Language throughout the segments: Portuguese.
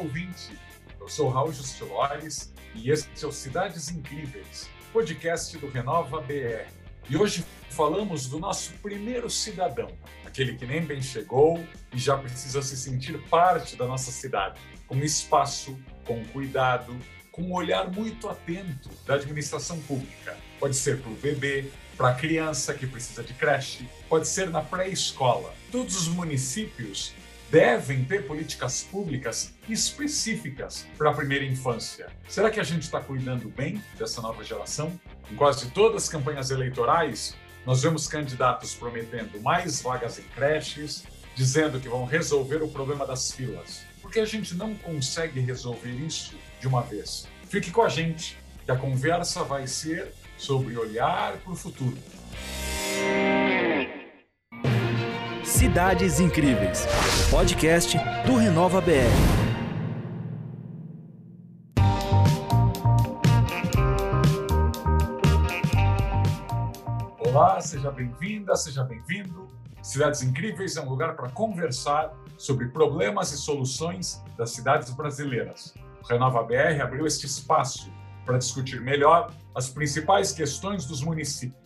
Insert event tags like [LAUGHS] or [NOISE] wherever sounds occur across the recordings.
ouvinte. Eu sou Raul Justilores e este é o Cidades Incríveis, podcast do Renova BR. E hoje falamos do nosso primeiro cidadão, aquele que nem bem chegou e já precisa se sentir parte da nossa cidade, com espaço, com cuidado, com um olhar muito atento da administração pública. Pode ser para o bebê, para a criança que precisa de creche, pode ser na pré-escola. Todos os municípios devem ter políticas públicas específicas para a primeira infância. Será que a gente está cuidando bem dessa nova geração? Em quase todas as campanhas eleitorais, nós vemos candidatos prometendo mais vagas em creches, dizendo que vão resolver o problema das filas. Por que a gente não consegue resolver isso de uma vez? Fique com a gente, que a conversa vai ser sobre olhar para o futuro. Cidades Incríveis, podcast do Renova BR. Olá, seja bem-vinda, seja bem-vindo. Cidades Incríveis é um lugar para conversar sobre problemas e soluções das cidades brasileiras. O Renova BR abriu este espaço para discutir melhor as principais questões dos municípios.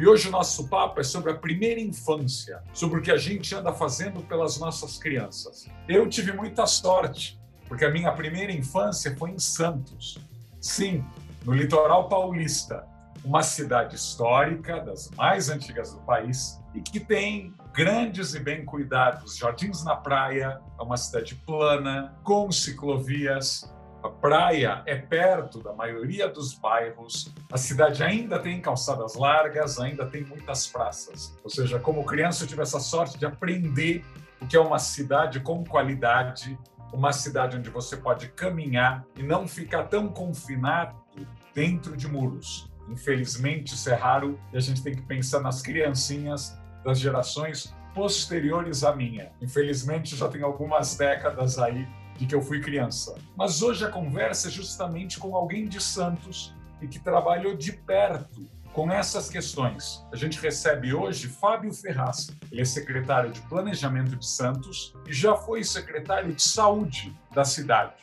E hoje o nosso papo é sobre a primeira infância, sobre o que a gente anda fazendo pelas nossas crianças. Eu tive muita sorte, porque a minha primeira infância foi em Santos. Sim, no litoral paulista, uma cidade histórica, das mais antigas do país, e que tem grandes e bem cuidados jardins na praia, é uma cidade plana, com ciclovias, a praia é perto da maioria dos bairros, a cidade ainda tem calçadas largas, ainda tem muitas praças. Ou seja, como criança, eu tive essa sorte de aprender o que é uma cidade com qualidade, uma cidade onde você pode caminhar e não ficar tão confinado dentro de muros. Infelizmente, isso é raro e a gente tem que pensar nas criancinhas das gerações posteriores à minha. Infelizmente, já tem algumas décadas aí de que eu fui criança. Mas hoje a conversa é justamente com alguém de Santos e que trabalhou de perto com essas questões. A gente recebe hoje Fábio Ferraz. Ele é secretário de Planejamento de Santos e já foi secretário de Saúde da cidade.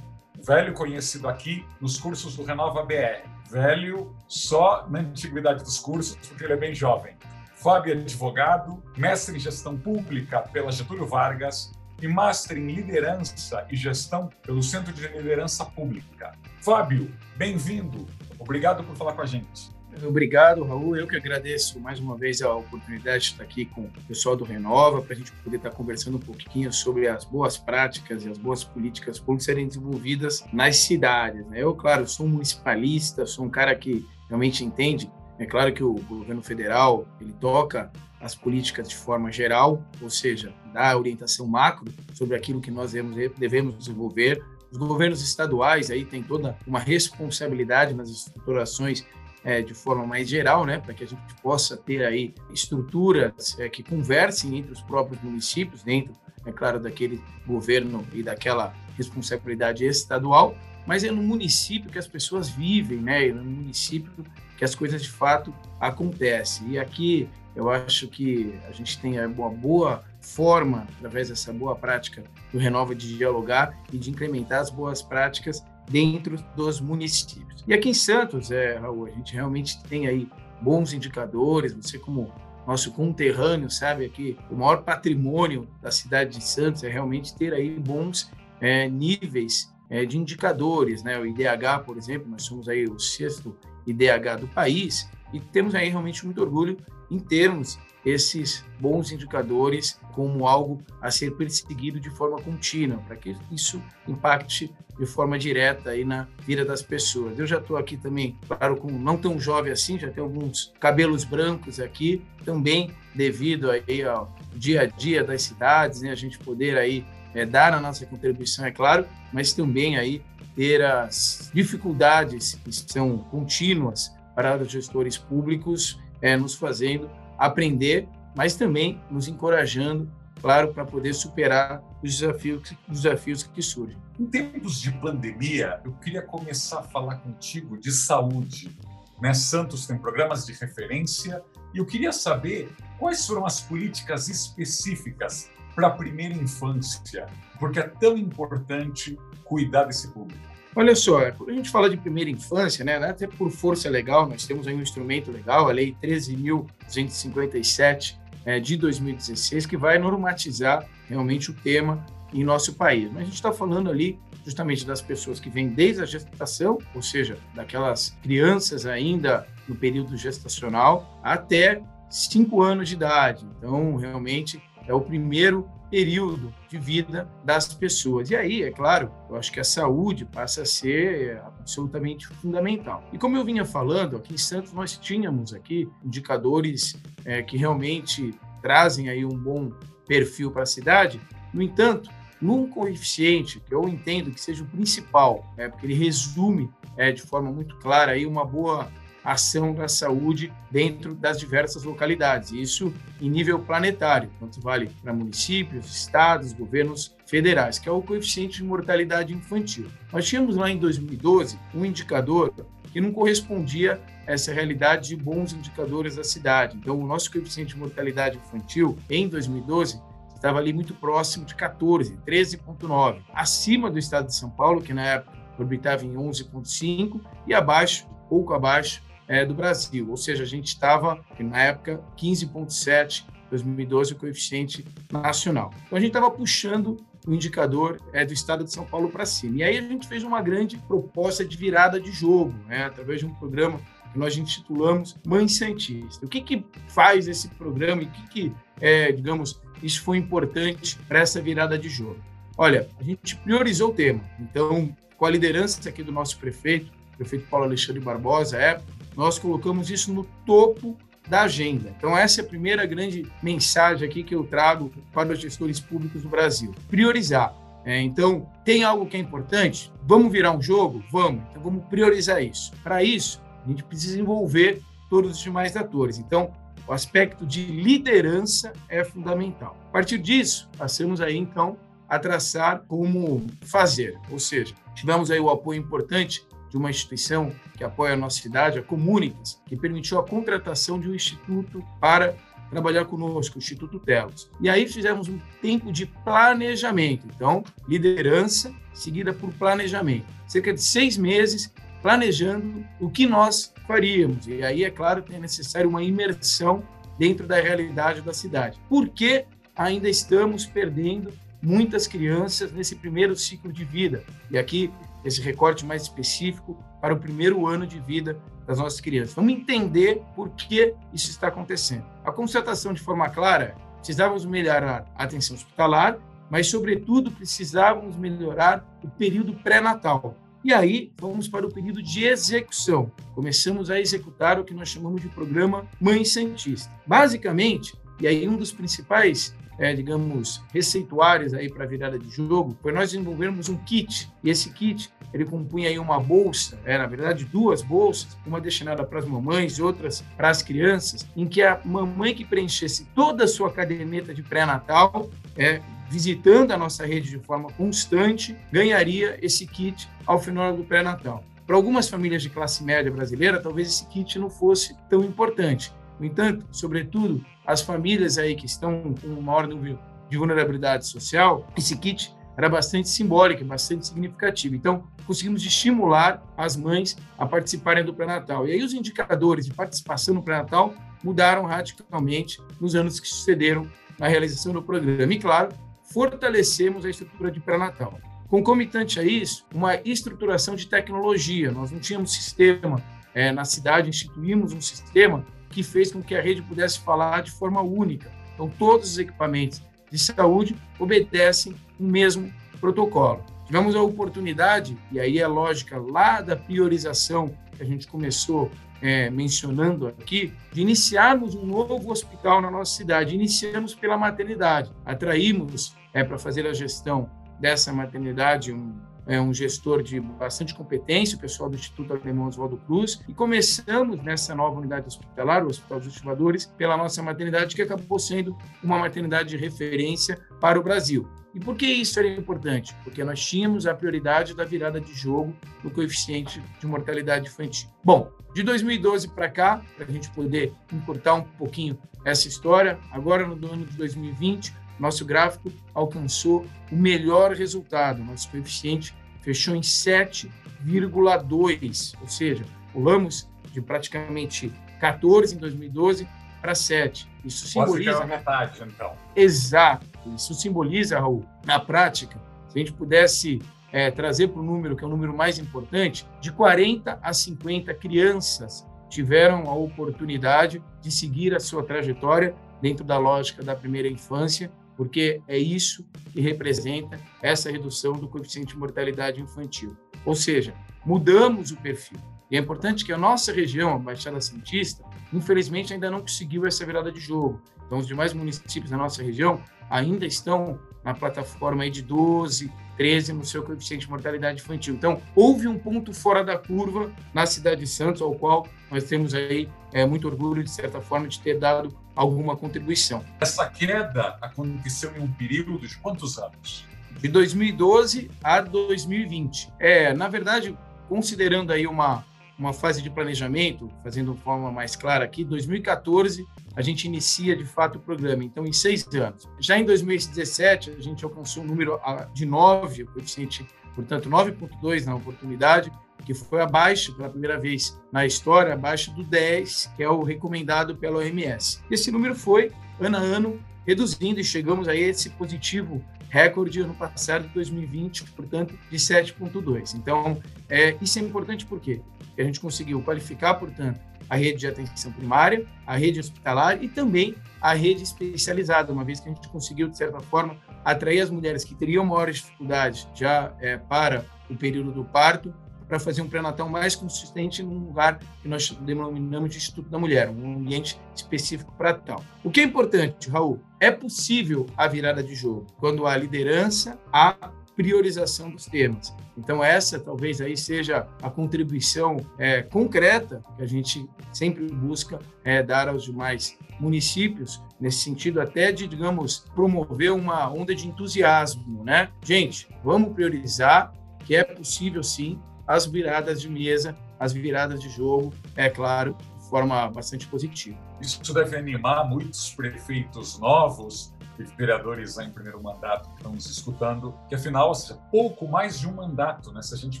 Velho conhecido aqui nos cursos do Renova BR. Velho só na antiguidade dos cursos, porque ele é bem jovem. Fábio é advogado, mestre em gestão pública pela Getúlio Vargas, e Master em Liderança e Gestão pelo Centro de Liderança Pública. Fábio, bem-vindo. Obrigado por falar com a gente. Obrigado, Raul. Eu que agradeço mais uma vez a oportunidade de estar aqui com o pessoal do Renova para a gente poder estar conversando um pouquinho sobre as boas práticas e as boas políticas públicas serem desenvolvidas nas cidades. Né? Eu, claro, sou um municipalista, sou um cara que realmente entende. É claro que o governo federal ele toca as políticas de forma geral, ou seja, dar orientação macro sobre aquilo que nós devemos, desenvolver. Os governos estaduais aí têm toda uma responsabilidade nas estruturações é, de forma mais geral, né, para que a gente possa ter aí estruturas é, que conversem entre os próprios municípios, dentro, é claro, daquele governo e daquela responsabilidade estadual, mas é no município que as pessoas vivem, né, é no município que as coisas de fato acontecem. E aqui eu acho que a gente tem uma boa forma, através dessa boa prática do Renova, de dialogar e de incrementar as boas práticas dentro dos municípios. E aqui em Santos, é, Raul, a gente realmente tem aí bons indicadores, você como nosso conterrâneo sabe aqui, o maior patrimônio da cidade de Santos é realmente ter aí bons é, níveis é, de indicadores, né? O IDH, por exemplo, nós somos aí o sexto IDH do país e temos aí realmente muito orgulho em termos esses bons indicadores como algo a ser perseguido de forma contínua, para que isso impacte de forma direta aí na vida das pessoas. Eu já estou aqui também, claro, com não tão jovem assim, já tenho alguns cabelos brancos aqui, também devido aí ao dia a dia das cidades, né, a gente poder aí é, dar a nossa contribuição, é claro, mas também aí ter as dificuldades que são contínuas para os gestores públicos é, nos fazendo aprender, mas também nos encorajando, claro, para poder superar os desafios, os desafios que surgem. Em tempos de pandemia, eu queria começar a falar contigo de saúde. Né? Santos tem programas de referência e eu queria saber quais foram as políticas específicas para a primeira infância? Porque é tão importante cuidar desse público. Olha só, quando a gente fala de primeira infância, né, até por força legal, nós temos aí um instrumento legal, a Lei 13.257 é, de 2016, que vai normatizar realmente o tema em nosso país. Mas a gente está falando ali justamente das pessoas que vêm desde a gestação, ou seja, daquelas crianças ainda no período gestacional, até cinco anos de idade. Então, realmente, é o primeiro período de vida das pessoas. E aí, é claro, eu acho que a saúde passa a ser absolutamente fundamental. E como eu vinha falando, aqui em Santos nós tínhamos aqui indicadores é, que realmente trazem aí um bom perfil para a cidade. No entanto, num coeficiente que eu entendo que seja o principal, né, porque ele resume é, de forma muito clara aí uma boa ação da saúde dentro das diversas localidades. Isso em nível planetário, tanto vale para municípios, estados, governos federais, que é o coeficiente de mortalidade infantil. Nós tínhamos lá em 2012 um indicador que não correspondia a essa realidade de bons indicadores da cidade. Então, o nosso coeficiente de mortalidade infantil em 2012 estava ali muito próximo de 14, 13,9, acima do estado de São Paulo, que na época orbitava em 11,5, e abaixo, pouco abaixo, é, do Brasil. Ou seja, a gente estava, na época, 15,7, 2012, o coeficiente nacional. Então, a gente estava puxando o indicador é, do estado de São Paulo para cima. E aí a gente fez uma grande proposta de virada de jogo, né, através de um programa que nós intitulamos Mãe Santista. O que, que faz esse programa e o que, que é, digamos, isso foi importante para essa virada de jogo? Olha, a gente priorizou o tema. Então, com a liderança aqui do nosso prefeito, prefeito Paulo Alexandre Barbosa, é, nós colocamos isso no topo da agenda. Então, essa é a primeira grande mensagem aqui que eu trago para os gestores públicos do Brasil: priorizar. É, então, tem algo que é importante? Vamos virar um jogo? Vamos. Então, vamos priorizar isso. Para isso, a gente precisa envolver todos os demais atores. Então, o aspecto de liderança é fundamental. A partir disso, passamos aí, então, a traçar como fazer. Ou seja, tivemos aí o apoio importante de uma instituição que apoia a nossa cidade, a Comunitas, que permitiu a contratação de um instituto para trabalhar conosco, o Instituto Telos. E aí fizemos um tempo de planejamento. Então, liderança seguida por planejamento. Cerca de seis meses planejando o que nós faríamos. E aí, é claro, que é necessário uma imersão dentro da realidade da cidade. Por que ainda estamos perdendo muitas crianças nesse primeiro ciclo de vida? E aqui esse recorte mais específico para o primeiro ano de vida das nossas crianças. Vamos entender por que isso está acontecendo. A constatação de forma clara, precisávamos melhorar a atenção hospitalar, mas, sobretudo, precisávamos melhorar o período pré-natal. E aí, vamos para o período de execução. Começamos a executar o que nós chamamos de programa Mãe Santista. Basicamente, e aí um dos principais é, digamos, receituários aí para virada de jogo, foi nós desenvolvermos um kit. E esse kit, ele compunha aí uma bolsa, é, na verdade, duas bolsas, uma destinada para as mamães e outras para as crianças, em que a mamãe que preenchesse toda a sua caderneta de pré-natal, é, visitando a nossa rede de forma constante, ganharia esse kit ao final do pré-natal. Para algumas famílias de classe média brasileira, talvez esse kit não fosse tão importante. No entanto, sobretudo as famílias aí que estão com maior nível de vulnerabilidade social, esse kit era bastante simbólico, bastante significativo. Então, conseguimos estimular as mães a participarem do pré-natal. E aí os indicadores de participação no pré-natal mudaram radicalmente nos anos que sucederam na realização do programa. E, claro, fortalecemos a estrutura de pré-natal. Concomitante a isso, uma estruturação de tecnologia. Nós não tínhamos sistema é, na cidade, instituímos um sistema que fez com que a rede pudesse falar de forma única. Então, todos os equipamentos de saúde obedecem o mesmo protocolo. Tivemos a oportunidade, e aí é lógica lá da priorização que a gente começou é, mencionando aqui, de iniciarmos um novo hospital na nossa cidade. Iniciamos pela maternidade. Atraímos é, para fazer a gestão dessa maternidade um é um gestor de bastante competência, o pessoal do Instituto Alemão Oswaldo Cruz, e começamos nessa nova unidade hospitalar, o Hospital dos Estivadores, pela nossa maternidade, que acabou sendo uma maternidade de referência para o Brasil. E por que isso era importante? Porque nós tínhamos a prioridade da virada de jogo do coeficiente de mortalidade infantil. Bom, de 2012 para cá, para a gente poder encurtar um pouquinho essa história, agora no ano de 2020, nosso gráfico alcançou o melhor resultado. Nosso coeficiente fechou em 7,2, ou seja, pulamos de praticamente 14 em 2012 para 7. Isso simboliza. Quase metade, então. Exato. Isso simboliza, Raul, na prática, se a gente pudesse é, trazer para o número, que é o número mais importante, de 40 a 50 crianças tiveram a oportunidade de seguir a sua trajetória dentro da lógica da primeira infância, porque é isso que representa essa redução do coeficiente de mortalidade infantil. Ou seja, mudamos o perfil. E é importante que a nossa região, a Baixada Santista, infelizmente ainda não conseguiu essa virada de jogo. Então, os demais municípios da nossa região ainda estão na plataforma aí de 12, 13 no seu coeficiente de mortalidade infantil. Então, houve um ponto fora da curva na cidade de Santos, ao qual nós temos aí é, muito orgulho, de certa forma, de ter dado alguma contribuição. Essa queda aconteceu em um período de quantos anos? De 2012 a 2020. É, na verdade, considerando aí uma uma fase de planejamento, fazendo de forma mais clara aqui, 2014 a gente inicia de fato o programa, então em seis anos. Já em 2017 a gente alcançou um número de 9, o coeficiente, portanto 9.2 na oportunidade, que foi abaixo, pela primeira vez na história, abaixo do 10, que é o recomendado pela OMS. Esse número foi, ano a ano, reduzindo e chegamos a esse positivo recorde ano passado, 2020, portanto, de 7,2. Então, é, isso é importante? Porque a gente conseguiu qualificar, portanto, a rede de atenção primária, a rede hospitalar e também a rede especializada, uma vez que a gente conseguiu, de certa forma, atrair as mulheres que teriam maiores dificuldades já é, para o período do parto para fazer um pré-natal mais consistente num lugar que nós denominamos de Instituto da Mulher, um ambiente específico para tal. O que é importante, Raul, é possível a virada de jogo quando há liderança, há priorização dos temas. Então essa talvez aí seja a contribuição é, concreta que a gente sempre busca é, dar aos demais municípios nesse sentido até de digamos promover uma onda de entusiasmo, né? Gente, vamos priorizar que é possível sim as viradas de mesa, as viradas de jogo, é claro, de forma bastante positiva. Isso deve animar muitos prefeitos novos e vereadores em primeiro mandato que estão nos escutando, que afinal, seja, pouco mais de um mandato, né? Se a gente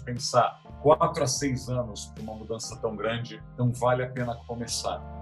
pensar quatro a seis anos para uma mudança tão grande, não vale a pena começar.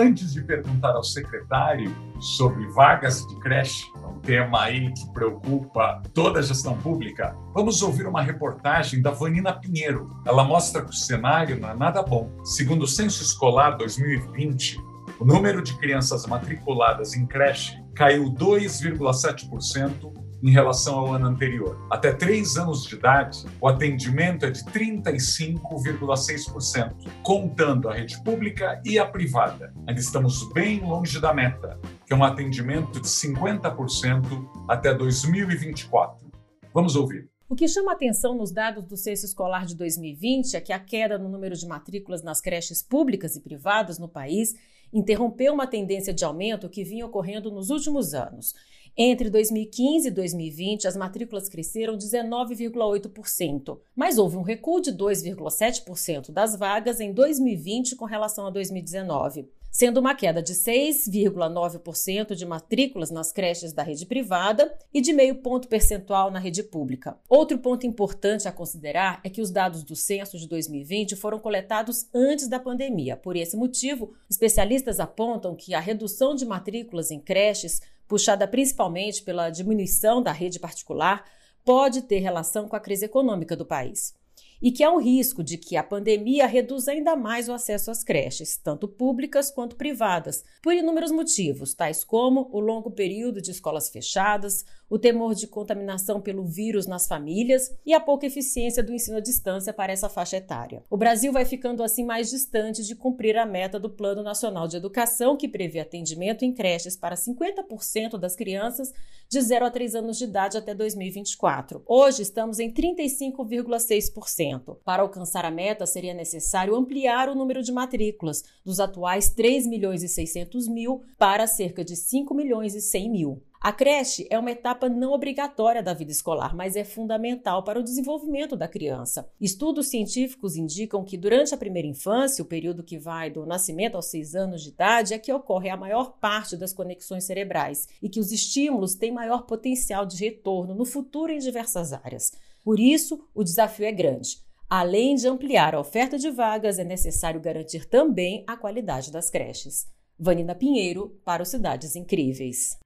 Antes de perguntar ao secretário sobre vagas de creche, um tema aí que preocupa toda a gestão pública, vamos ouvir uma reportagem da Vanina Pinheiro. Ela mostra que o cenário não é nada bom. Segundo o Censo Escolar 2020, o número de crianças matriculadas em creche caiu 2,7% em relação ao ano anterior. Até três anos de idade, o atendimento é de 35,6%, contando a rede pública e a privada. Ainda estamos bem longe da meta, que é um atendimento de 50% até 2024. Vamos ouvir. O que chama atenção nos dados do censo escolar de 2020 é que a queda no número de matrículas nas creches públicas e privadas no país interrompeu uma tendência de aumento que vinha ocorrendo nos últimos anos. Entre 2015 e 2020, as matrículas cresceram 19,8%, mas houve um recuo de 2,7% das vagas em 2020 com relação a 2019 sendo uma queda de 6,9% de matrículas nas creches da rede privada e de meio ponto percentual na rede pública. Outro ponto importante a considerar é que os dados do censo de 2020 foram coletados antes da pandemia. Por esse motivo, especialistas apontam que a redução de matrículas em creches puxada principalmente pela diminuição da rede particular, pode ter relação com a crise econômica do país e que há um risco de que a pandemia reduza ainda mais o acesso às creches, tanto públicas quanto privadas, por inúmeros motivos, tais como o longo período de escolas fechadas, o temor de contaminação pelo vírus nas famílias e a pouca eficiência do ensino à distância para essa faixa etária. O Brasil vai ficando assim mais distante de cumprir a meta do Plano Nacional de Educação, que prevê atendimento em creches para 50% das crianças de 0 a 3 anos de idade até 2024. Hoje estamos em 35,6%. Para alcançar a meta, seria necessário ampliar o número de matrículas dos atuais 3 milhões e 600 mil para cerca de 5 milhões e 100 mil. A creche é uma etapa não obrigatória da vida escolar, mas é fundamental para o desenvolvimento da criança. Estudos científicos indicam que durante a primeira infância, o período que vai do nascimento aos seis anos de idade, é que ocorre a maior parte das conexões cerebrais e que os estímulos têm maior potencial de retorno no futuro em diversas áreas. Por isso, o desafio é grande. Além de ampliar a oferta de vagas, é necessário garantir também a qualidade das creches. Vanina Pinheiro, para o Cidades Incríveis.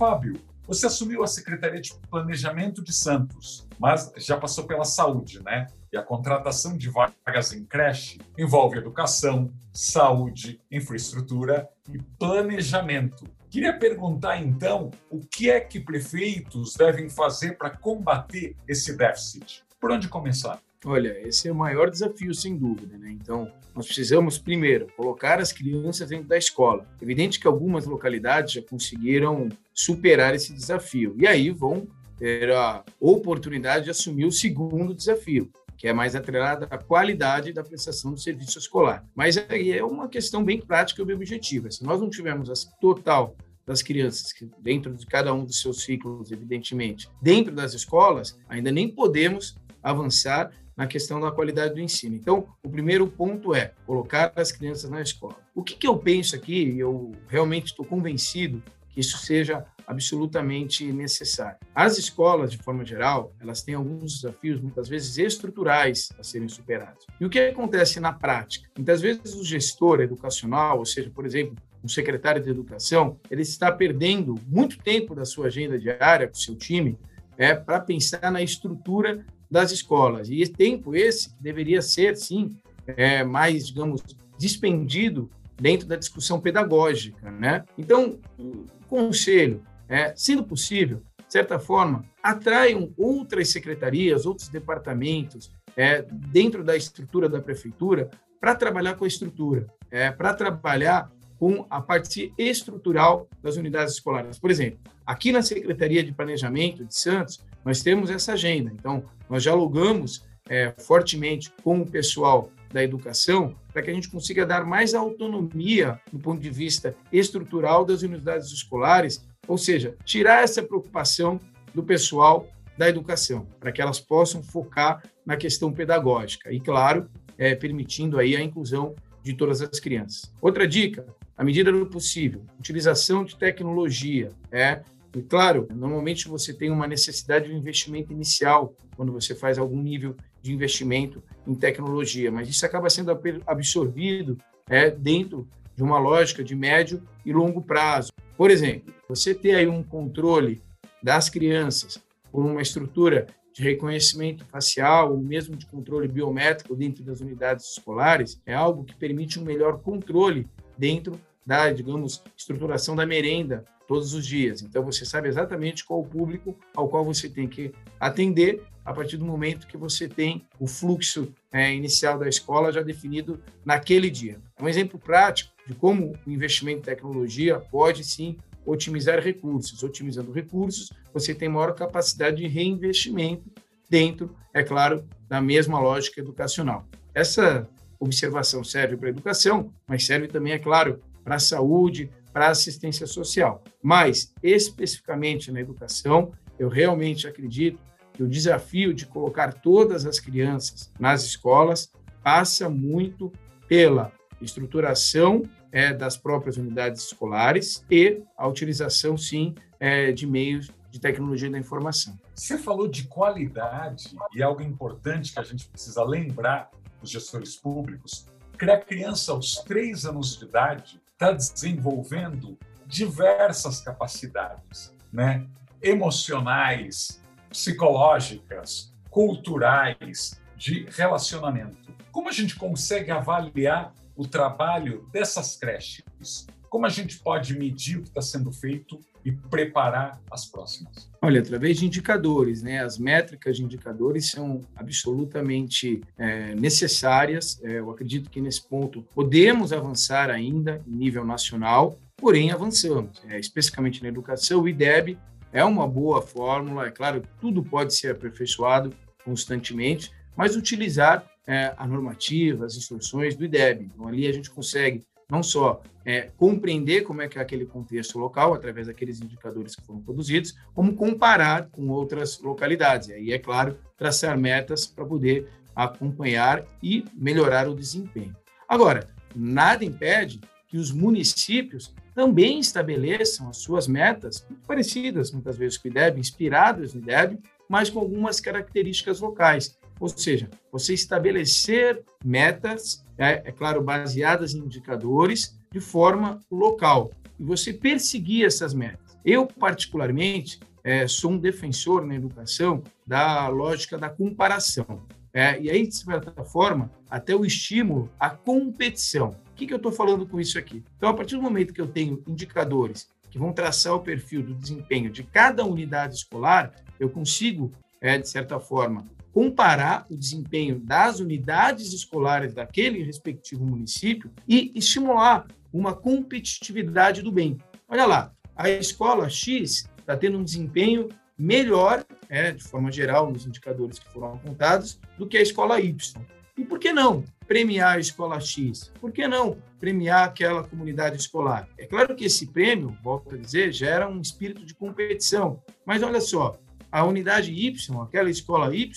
Fábio, você assumiu a Secretaria de Planejamento de Santos, mas já passou pela saúde, né? E a contratação de vagas em creche envolve educação, saúde, infraestrutura e planejamento. Queria perguntar então o que é que prefeitos devem fazer para combater esse déficit. Por onde começar? Olha, esse é o maior desafio, sem dúvida. Né? Então, nós precisamos, primeiro, colocar as crianças dentro da escola. Evidente que algumas localidades já conseguiram superar esse desafio. E aí vão ter a oportunidade de assumir o segundo desafio, que é mais atrelado à qualidade da prestação do serviço escolar. Mas aí é uma questão bem prática e bem objetiva. Se nós não tivermos a total das crianças, dentro de cada um dos seus ciclos, evidentemente, dentro das escolas, ainda nem podemos avançar na questão da qualidade do ensino. Então, o primeiro ponto é colocar as crianças na escola. O que, que eu penso aqui, eu realmente estou convencido que isso seja absolutamente necessário. As escolas, de forma geral, elas têm alguns desafios, muitas vezes estruturais, a serem superados. E o que acontece na prática? Muitas vezes o gestor educacional, ou seja, por exemplo, um secretário de educação, ele está perdendo muito tempo da sua agenda diária com o seu time é, para pensar na estrutura das escolas. E tempo esse deveria ser, sim, é, mais, digamos, dispendido dentro da discussão pedagógica, né? Então, o conselho, é, sendo possível, de certa forma, atraiam outras secretarias, outros departamentos é, dentro da estrutura da prefeitura para trabalhar com a estrutura, é, para trabalhar com a parte estrutural das unidades escolares. Por exemplo, aqui na Secretaria de Planejamento de Santos, nós temos essa agenda. Então, nós dialogamos é, fortemente com o pessoal da educação para que a gente consiga dar mais autonomia do ponto de vista estrutural das unidades escolares, ou seja, tirar essa preocupação do pessoal da educação, para que elas possam focar na questão pedagógica e, claro, é, permitindo aí a inclusão de todas as crianças. Outra dica, à medida do possível, utilização de tecnologia, é e claro, normalmente você tem uma necessidade de um investimento inicial quando você faz algum nível de investimento em tecnologia, mas isso acaba sendo absorvido é, dentro de uma lógica de médio e longo prazo. Por exemplo, você ter aí um controle das crianças por uma estrutura de reconhecimento facial ou mesmo de controle biométrico dentro das unidades escolares é algo que permite um melhor controle dentro da, digamos, estruturação da merenda todos os dias. Então você sabe exatamente qual o público ao qual você tem que atender a partir do momento que você tem o fluxo é, inicial da escola já definido naquele dia. Um exemplo prático de como o investimento em tecnologia pode sim otimizar recursos. Otimizando recursos, você tem maior capacidade de reinvestimento dentro, é claro, da mesma lógica educacional. Essa observação serve para a educação, mas serve também, é claro, para a saúde, para assistência social. Mas, especificamente na educação, eu realmente acredito que o desafio de colocar todas as crianças nas escolas passa muito pela estruturação é, das próprias unidades escolares e a utilização, sim, é, de meios de tecnologia da informação. Você falou de qualidade e algo importante que a gente precisa lembrar os gestores públicos, que a criança aos três anos de idade está desenvolvendo diversas capacidades, né? emocionais, psicológicas, culturais, de relacionamento. Como a gente consegue avaliar o trabalho dessas creches? Como a gente pode medir o que está sendo feito e preparar as próximas? Olha, através de indicadores, né? As métricas de indicadores são absolutamente é, necessárias. É, eu acredito que nesse ponto podemos avançar ainda em nível nacional, porém avançamos. É, especificamente na educação, o IDEB é uma boa fórmula. É claro, tudo pode ser aperfeiçoado constantemente, mas utilizar é, a normativa, as instruções do IDEB. Então, ali a gente consegue não só é, compreender como é que é aquele contexto local, através daqueles indicadores que foram produzidos, como comparar com outras localidades. E aí, é claro, traçar metas para poder acompanhar e melhorar o desempenho. Agora, nada impede que os municípios também estabeleçam as suas metas, parecidas muitas vezes com o IDEB, inspiradas no IDEB, mas com algumas características locais. Ou seja, você estabelecer metas, é, é claro, baseadas em indicadores, de forma local, e você perseguir essas metas. Eu, particularmente, é, sou um defensor na educação da lógica da comparação. É, e aí, de certa forma, até o estímulo à competição. O que, que eu estou falando com isso aqui? Então, a partir do momento que eu tenho indicadores que vão traçar o perfil do desempenho de cada unidade escolar, eu consigo, é, de certa forma, comparar o desempenho das unidades escolares daquele respectivo município e estimular uma competitividade do bem. Olha lá, a escola X está tendo um desempenho melhor, é, de forma geral, nos indicadores que foram apontados, do que a escola Y. E por que não premiar a escola X? Por que não premiar aquela comunidade escolar? É claro que esse prêmio, volto a dizer, gera um espírito de competição. Mas olha só, a unidade Y, aquela escola Y,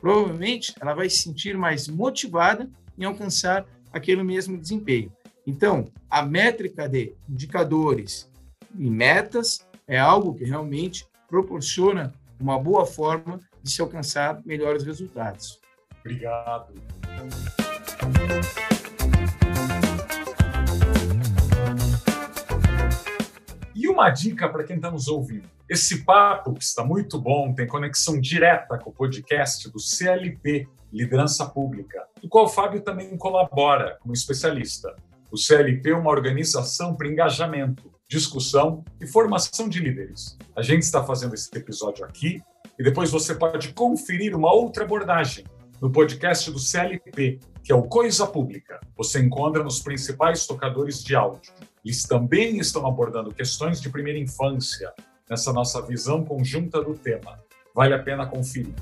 provavelmente ela vai se sentir mais motivada em alcançar aquele mesmo desempenho. Então, a métrica de indicadores e metas é algo que realmente proporciona uma boa forma de se alcançar melhores resultados. Obrigado. E uma dica para quem está nos ouvindo. Esse papo, que está muito bom, tem conexão direta com o podcast do CLP, Liderança Pública, do qual o Fábio também colabora como especialista. O CLP é uma organização para engajamento, discussão e formação de líderes. A gente está fazendo esse episódio aqui e depois você pode conferir uma outra abordagem no podcast do CLP, que é o Coisa Pública. Você encontra nos principais tocadores de áudio. Eles também estão abordando questões de primeira infância, nessa nossa visão conjunta do tema. Vale a pena conferir.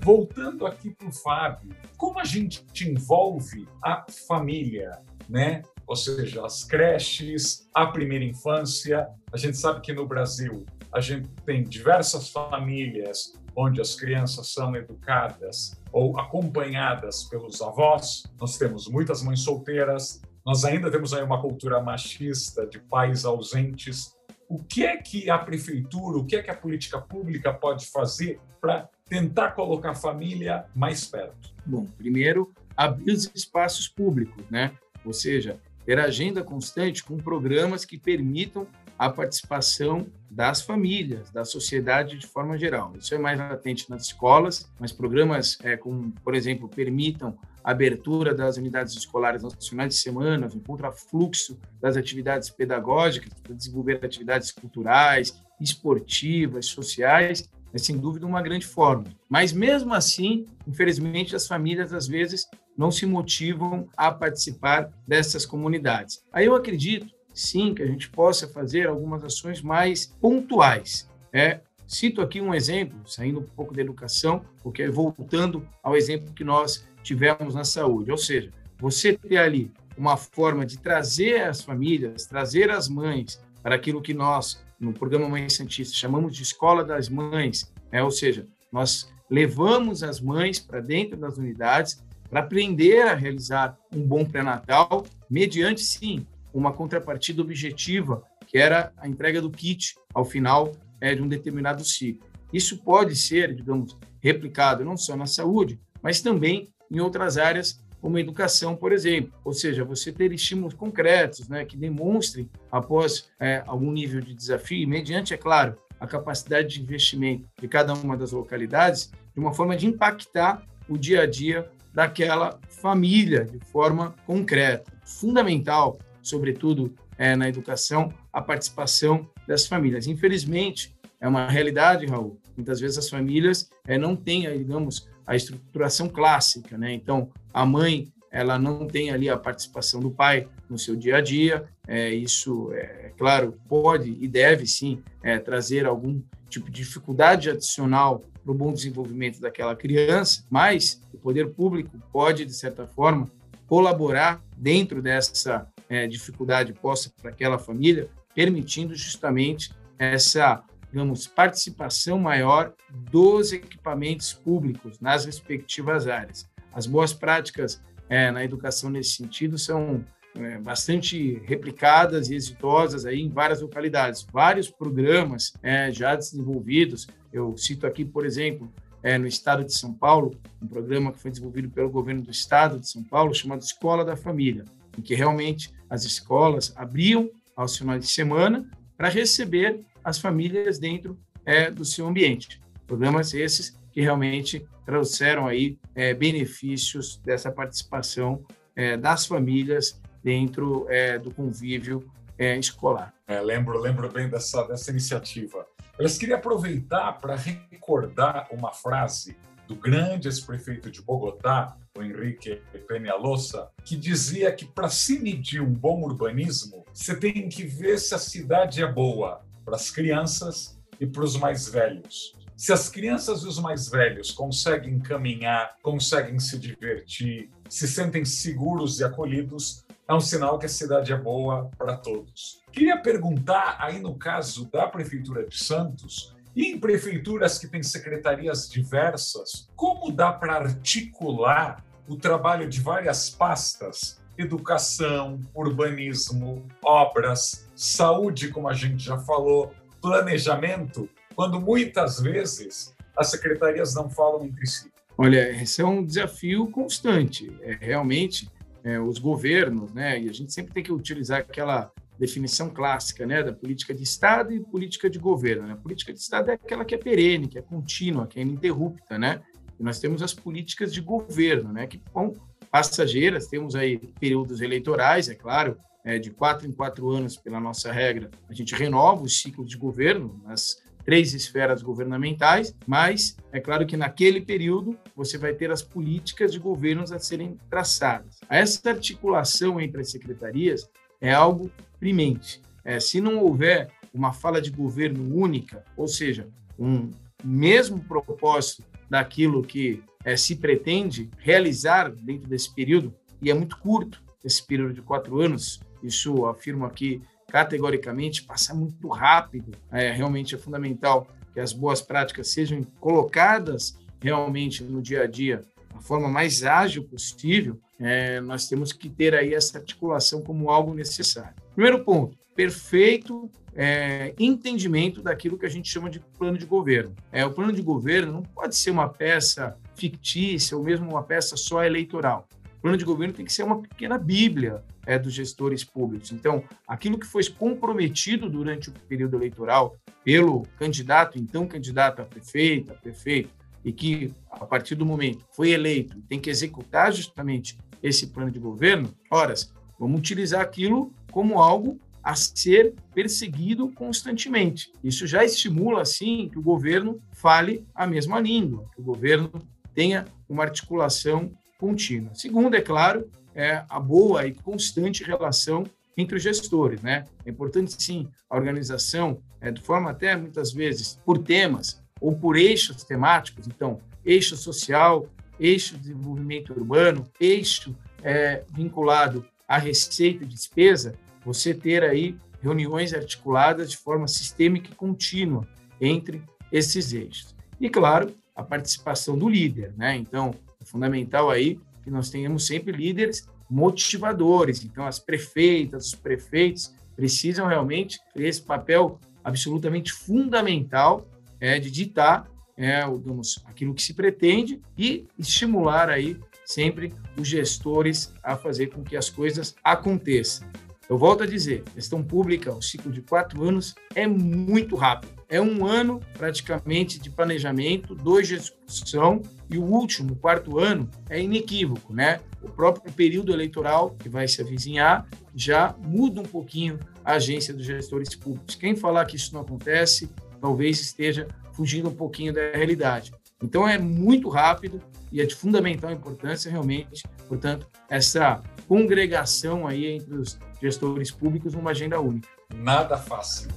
Voltando aqui para o Fábio, como a gente envolve a família, né? Ou seja, as creches, a primeira infância. A gente sabe que no Brasil a gente tem diversas famílias onde as crianças são educadas ou acompanhadas pelos avós. Nós temos muitas mães solteiras, nós ainda temos aí uma cultura machista de pais ausentes. O que é que a prefeitura, o que é que a política pública pode fazer para tentar colocar a família mais perto? Bom, primeiro, abrir os espaços públicos, né? Ou seja, ter agenda constante com programas que permitam a participação das famílias, da sociedade de forma geral. Isso é mais latente nas escolas, mas programas é, como, por exemplo, permitam a abertura das unidades escolares nos finais de semana, um contrafluxo das atividades pedagógicas, para desenvolver atividades culturais, esportivas, sociais, é sem dúvida uma grande forma. Mas mesmo assim, infelizmente, as famílias às vezes não se motivam a participar dessas comunidades. Aí eu acredito sim que a gente possa fazer algumas ações mais pontuais. É, cito aqui um exemplo, saindo um pouco da educação, porque voltando ao exemplo que nós tivemos na saúde, ou seja, você ter ali uma forma de trazer as famílias, trazer as mães para aquilo que nós, no programa Mãe Santista, chamamos de Escola das Mães, é, ou seja, nós levamos as mães para dentro das unidades para aprender a realizar um bom pré-natal, mediante, sim, uma contrapartida objetiva, que era a entrega do kit ao final é, de um determinado ciclo. Isso pode ser, digamos, replicado não só na saúde, mas também em outras áreas, como a educação, por exemplo. Ou seja, você ter estímulos concretos né, que demonstrem, após é, algum nível de desafio, mediante, é claro, a capacidade de investimento de cada uma das localidades, de uma forma de impactar o dia a dia daquela família de forma concreta. Fundamental, sobretudo é, na educação, a participação das famílias. Infelizmente, é uma realidade, Raul. Muitas vezes as famílias é, não têm, digamos, a estruturação clássica, né? Então, a mãe ela não tem ali a participação do pai no seu dia a dia. É, isso, é, claro, pode e deve sim é, trazer algum tipo de dificuldade adicional para o bom desenvolvimento daquela criança, mas o poder público pode, de certa forma, colaborar dentro dessa é, dificuldade posta para aquela família, permitindo justamente essa, digamos, participação maior dos equipamentos públicos nas respectivas áreas. As boas práticas é, na educação nesse sentido são é, bastante replicadas e exitosas aí em várias localidades. Vários programas é, já desenvolvidos. Eu cito aqui, por exemplo, é, no estado de São Paulo, um programa que foi desenvolvido pelo governo do estado de São Paulo, chamado Escola da Família, em que realmente as escolas abriam aos finais de semana para receber as famílias dentro é, do seu ambiente. Programas esses que realmente trouxeram aí é, benefícios dessa participação é, das famílias dentro é, do convívio é, escolar. É, lembro, lembro bem dessa, dessa iniciativa. Eu queria aproveitar para recordar uma frase do grande ex-prefeito de Bogotá, o Henrique Peñalosa, que dizia que para se medir um bom urbanismo, você tem que ver se a cidade é boa para as crianças e para os mais velhos. Se as crianças e os mais velhos conseguem caminhar, conseguem se divertir, se sentem seguros e acolhidos, é um sinal que a cidade é boa para todos. Queria perguntar, aí no caso da Prefeitura de Santos, e em prefeituras que têm secretarias diversas, como dá para articular o trabalho de várias pastas? Educação, urbanismo, obras, saúde, como a gente já falou, planejamento, quando muitas vezes as secretarias não falam entre si? Olha, esse é um desafio constante. É realmente é, os governos, né? E a gente sempre tem que utilizar aquela definição clássica, né, da política de Estado e política de governo. Né? A política de Estado é aquela que é perene, que é contínua, que é ininterrupta, né? E nós temos as políticas de governo, né, que são passageiras. Temos aí períodos eleitorais, é claro, é, de quatro em quatro anos, pela nossa regra, a gente renova os ciclos de governo nas três esferas governamentais, mas é claro que naquele período você vai ter as políticas de governos a serem traçadas. Essa articulação entre as secretarias é algo primente. É, se não houver uma fala de governo única, ou seja, um mesmo propósito daquilo que é, se pretende realizar dentro desse período, e é muito curto esse período de quatro anos, isso afirmo aqui categoricamente, passa muito rápido. É, realmente é fundamental que as boas práticas sejam colocadas realmente no dia a dia da forma mais ágil possível. É, nós temos que ter aí essa articulação como algo necessário. Primeiro ponto, perfeito é, entendimento daquilo que a gente chama de plano de governo. É, o plano de governo não pode ser uma peça fictícia ou mesmo uma peça só eleitoral. O plano de governo tem que ser uma pequena bíblia é, dos gestores públicos. Então, aquilo que foi comprometido durante o período eleitoral pelo candidato, então candidato a prefeito, a prefeito, e que, a partir do momento foi eleito, tem que executar justamente esse plano de governo, horas, vamos utilizar aquilo como algo a ser perseguido constantemente. Isso já estimula, assim, que o governo fale a mesma língua, que o governo tenha uma articulação contínua. Segundo, é claro, é, a boa e constante relação entre os gestores, né? É importante sim a organização, é, de forma até muitas vezes por temas ou por eixos temáticos. Então, eixo social, eixo de desenvolvimento urbano, eixo é, vinculado à receita e despesa. Você ter aí reuniões articuladas de forma sistêmica e contínua entre esses eixos. E claro, a participação do líder, né? Então, é fundamental aí que nós tenhamos sempre líderes motivadores. Então, as prefeitas, os prefeitos precisam realmente ter esse papel absolutamente fundamental é, de ditar é, digamos, aquilo que se pretende e estimular aí sempre os gestores a fazer com que as coisas aconteçam. Eu volto a dizer, gestão pública, o ciclo de quatro anos é muito rápido. É um ano praticamente de planejamento, dois de execução e o último, quarto ano, é inequívoco, né? O próprio período eleitoral que vai se avizinhar já muda um pouquinho a agência dos gestores públicos. Quem falar que isso não acontece, talvez esteja fugindo um pouquinho da realidade. Então é muito rápido e é de fundamental importância realmente, portanto, essa congregação aí entre os gestores públicos numa agenda única. Nada fácil.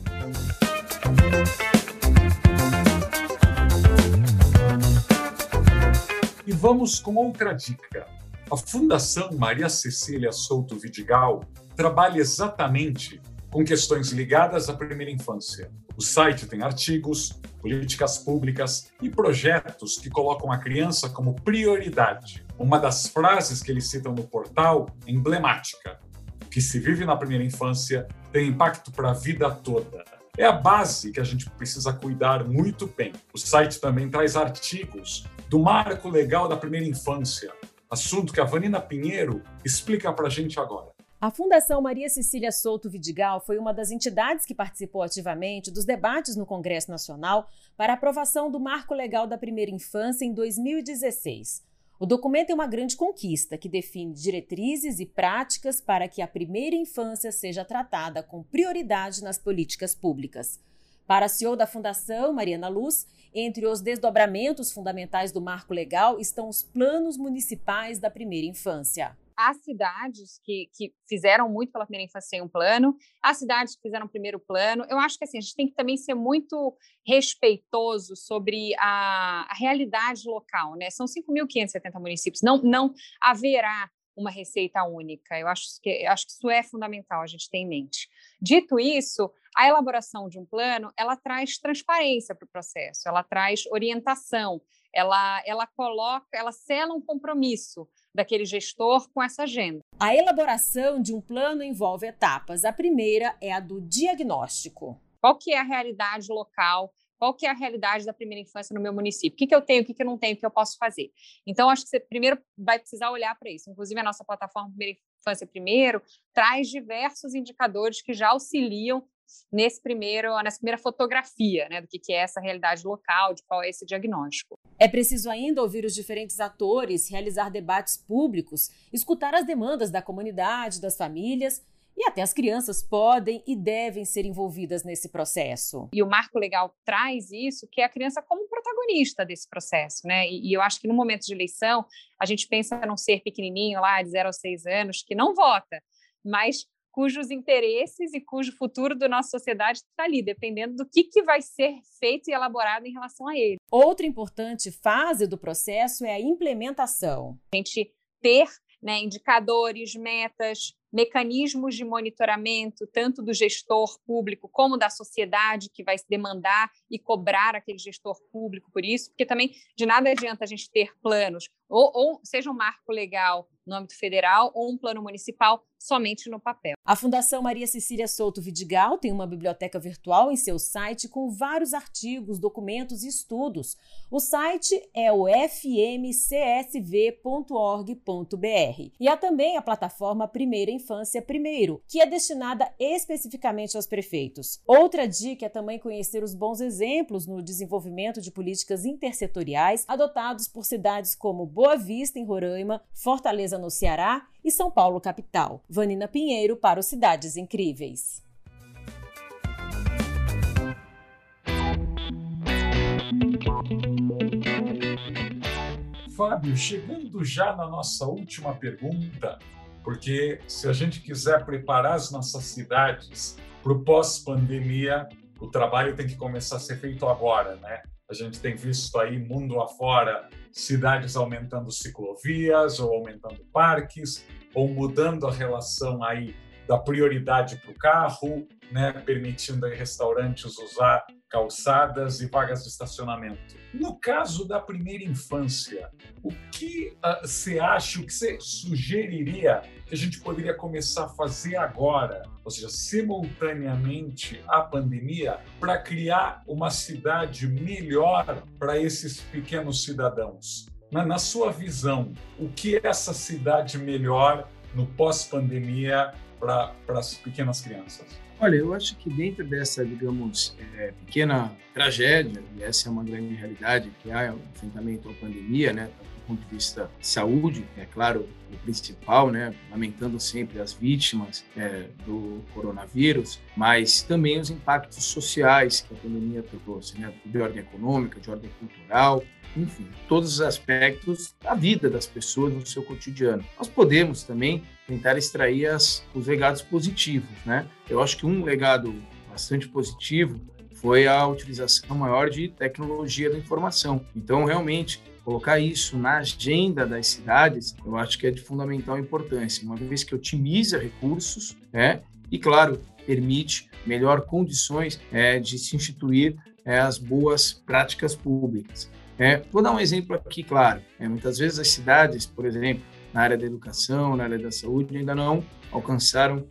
E vamos com outra dica. A Fundação Maria Cecília Souto Vidigal trabalha exatamente com questões ligadas à primeira infância. O site tem artigos, políticas públicas e projetos que colocam a criança como prioridade. Uma das frases que eles citam no portal é emblemática: o que se vive na primeira infância tem impacto para a vida toda. É a base que a gente precisa cuidar muito bem. O site também traz artigos do marco legal da primeira infância, assunto que a Vanina Pinheiro explica para a gente agora. A Fundação Maria Cecília Souto Vidigal foi uma das entidades que participou ativamente dos debates no Congresso Nacional para aprovação do Marco Legal da Primeira Infância em 2016. O documento é uma grande conquista que define diretrizes e práticas para que a primeira infância seja tratada com prioridade nas políticas públicas. Para a CEO da Fundação, Mariana Luz, entre os desdobramentos fundamentais do marco legal estão os planos municipais da primeira infância as cidades que, que fizeram muito pela primeira infância sem um plano, as cidades que fizeram primeiro plano. Eu acho que assim, a gente tem que também ser muito respeitoso sobre a, a realidade local. Né? São 5.570 municípios, não, não haverá uma receita única. Eu acho que, eu acho que isso é fundamental a gente ter em mente. Dito isso, a elaboração de um plano ela traz transparência para o processo, ela traz orientação, ela, ela coloca, ela sela um compromisso daquele gestor com essa agenda. A elaboração de um plano envolve etapas. A primeira é a do diagnóstico. Qual que é a realidade local? Qual que é a realidade da primeira infância no meu município? O que, que eu tenho, o que, que eu não tenho, o que eu posso fazer? Então, acho que você primeiro vai precisar olhar para isso. Inclusive, a nossa plataforma Primeira Infância Primeiro traz diversos indicadores que já auxiliam nesse primeiro, nessa primeira fotografia né, do que, que é essa realidade local, de qual é esse diagnóstico. É preciso ainda ouvir os diferentes atores, realizar debates públicos, escutar as demandas da comunidade, das famílias e até as crianças podem e devem ser envolvidas nesse processo. E o marco legal traz isso, que é a criança como protagonista desse processo, né? E, e eu acho que no momento de eleição, a gente pensa num ser pequenininho lá, de 0 a 6 anos, que não vota, mas cujos interesses e cujo futuro da nossa sociedade está ali, dependendo do que, que vai ser feito e elaborado em relação a ele. Outra importante fase do processo é a implementação. A gente ter né, indicadores, metas, mecanismos de monitoramento, tanto do gestor público como da sociedade, que vai se demandar e cobrar aquele gestor público por isso, porque também de nada adianta a gente ter planos, ou, ou seja um marco legal no âmbito federal ou um plano municipal somente no papel. A Fundação Maria Cecília Souto Vidigal tem uma biblioteca virtual em seu site com vários artigos, documentos e estudos. O site é o fmcsv.org.br. E há também a plataforma Primeira Infância Primeiro, que é destinada especificamente aos prefeitos. Outra dica é também conhecer os bons exemplos no desenvolvimento de políticas intersetoriais adotados por cidades como Boa Vista, em Roraima, Fortaleza, no Ceará e São Paulo, capital. Vanina Pinheiro para o Cidades Incríveis. Fábio, chegando já na nossa última pergunta, porque se a gente quiser preparar as nossas cidades para o pós-pandemia, o trabalho tem que começar a ser feito agora, né? A gente tem visto aí mundo afora cidades aumentando ciclovias ou aumentando parques ou mudando a relação aí da prioridade para o carro, né, permitindo restaurantes usar calçadas e vagas de estacionamento. No caso da primeira infância, o que uh, você acha, o que você sugeriria que a gente poderia começar a fazer agora, ou seja, simultaneamente à pandemia, para criar uma cidade melhor para esses pequenos cidadãos? Na, na sua visão, o que essa cidade melhor no pós-pandemia para as pequenas crianças? Olha, eu acho que dentro dessa, digamos, é, pequena tragédia, e essa é uma grande realidade, que é o enfrentamento à pandemia, né, do ponto de vista de saúde, é claro, o principal, né, lamentando sempre as vítimas é, do coronavírus, mas também os impactos sociais que a pandemia trouxe, né, de ordem econômica, de ordem cultural, enfim, todos os aspectos da vida das pessoas no seu cotidiano. Nós podemos também tentar extrair as, os legados positivos, né? Eu acho que um legado bastante positivo foi a utilização maior de tecnologia da informação. Então, realmente, colocar isso na agenda das cidades, eu acho que é de fundamental importância, uma vez que otimiza recursos, né? E, claro, permite melhor condições é, de se instituir é, as boas práticas públicas. É, vou dar um exemplo aqui, claro. É, muitas vezes as cidades, por exemplo, na área da educação, na área da saúde, ainda não alcançaram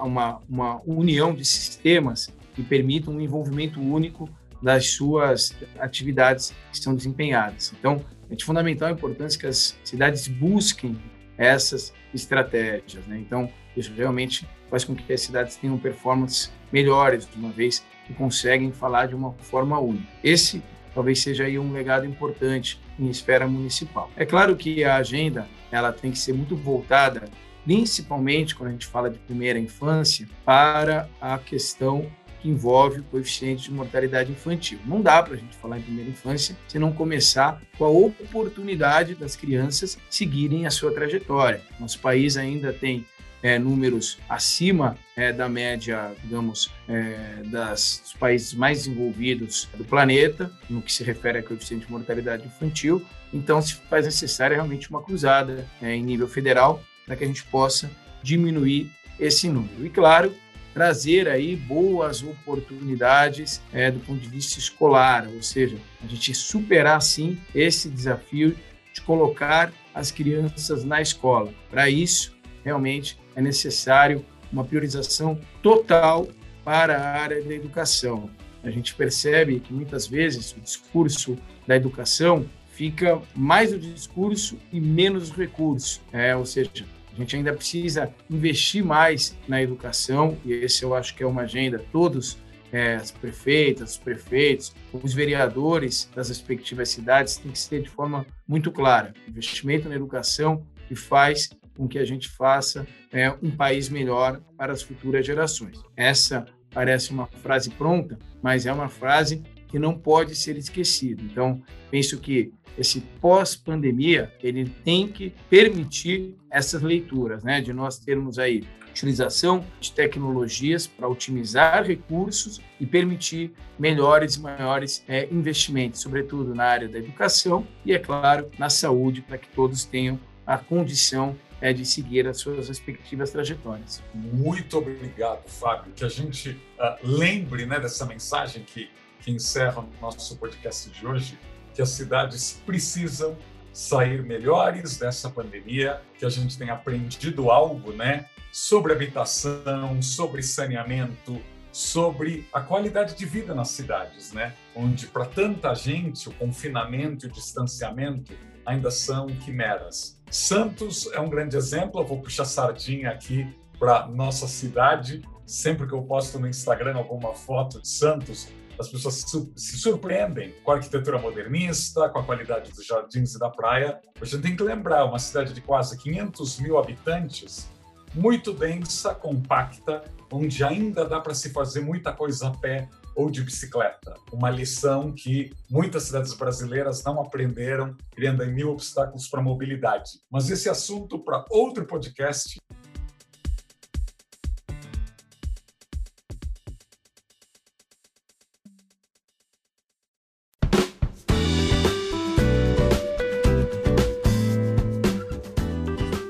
uma, uma união de sistemas que permitam um envolvimento único das suas atividades que são desempenhadas. Então, é de fundamental importância que as cidades busquem essas estratégias. Né? Então, isso realmente faz com que as cidades tenham performances melhores, de uma vez que conseguem falar de uma forma única. Esse talvez seja aí um legado importante em esfera municipal. É claro que a agenda ela tem que ser muito voltada, principalmente quando a gente fala de primeira infância, para a questão que envolve o coeficiente de mortalidade infantil. Não dá para a gente falar em primeira infância se não começar com a oportunidade das crianças seguirem a sua trajetória. Nosso país ainda tem é, números acima é, da média, digamos, é, das, dos países mais desenvolvidos do planeta, no que se refere a coeficiente de mortalidade infantil. Então, se faz necessária realmente uma cruzada é, em nível federal para que a gente possa diminuir esse número. E, claro, trazer aí boas oportunidades é, do ponto de vista escolar, ou seja, a gente superar, sim, esse desafio de colocar as crianças na escola. Para isso, realmente, é necessário uma priorização total para a área da educação. A gente percebe que muitas vezes o discurso da educação fica mais o discurso e menos o recurso. É, ou seja, a gente ainda precisa investir mais na educação, e esse eu acho que é uma agenda, todos, é, as prefeitas, os prefeitos, os vereadores das respectivas cidades, tem que ser de forma muito clara. Investimento na educação que faz com que a gente faça é, um país melhor para as futuras gerações. Essa parece uma frase pronta, mas é uma frase que não pode ser esquecida. Então, penso que esse pós-pandemia, ele tem que permitir essas leituras, né, de nós termos aí utilização de tecnologias para otimizar recursos e permitir melhores e maiores é, investimentos, sobretudo na área da educação e, é claro, na saúde, para que todos tenham a condição é, de seguir as suas respectivas trajetórias. Muito obrigado, Fábio. Que a gente uh, lembre né, dessa mensagem que, que encerra o nosso podcast de hoje, que as cidades precisam sair melhores dessa pandemia, que a gente tem aprendido algo né, sobre habitação, sobre saneamento, sobre a qualidade de vida nas cidades, né? onde para tanta gente o confinamento e o distanciamento ainda são quimeras. Santos é um grande exemplo, eu vou puxar sardinha aqui para nossa cidade. Sempre que eu posto no Instagram alguma foto de Santos, as pessoas se surpreendem com a arquitetura modernista, com a qualidade dos jardins e da praia. A gente tem que lembrar, uma cidade de quase 500 mil habitantes, muito densa, compacta, onde ainda dá para se fazer muita coisa a pé ou de bicicleta. Uma lição que muitas cidades brasileiras não aprenderam, criando mil obstáculos para a mobilidade. Mas esse assunto para outro podcast.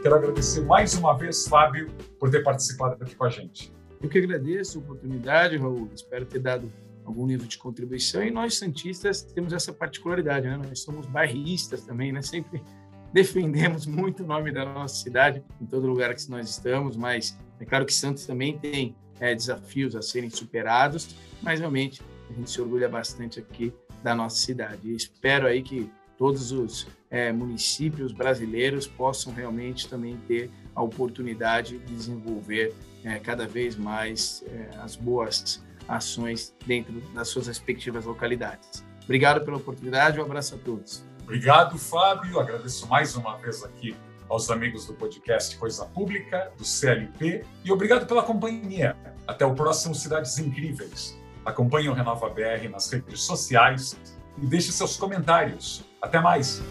Quero agradecer mais uma vez, Fábio, por ter participado aqui com a gente. Eu que agradeço a oportunidade, Raul. Espero ter dado algum nível de contribuição. E nós, Santistas, temos essa particularidade, né? Nós somos bairristas também, né? Sempre [LAUGHS] defendemos muito o nome da nossa cidade em todo lugar que nós estamos, mas é claro que Santos também tem é, desafios a serem superados, mas realmente a gente se orgulha bastante aqui da nossa cidade. E espero aí que todos os é, municípios brasileiros possam realmente também ter a oportunidade de desenvolver é, cada vez mais é, as boas ações dentro das suas respectivas localidades. Obrigado pela oportunidade, um abraço a todos. Obrigado, Fábio. Agradeço mais uma vez aqui aos amigos do podcast Coisa Pública, do CLP, e obrigado pela companhia. Até o próximo Cidades Incríveis. Acompanhe o Renova BR nas redes sociais e deixe seus comentários. Até mais!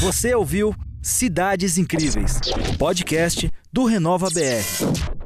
Você ouviu Cidades Incríveis, podcast do Renova BR.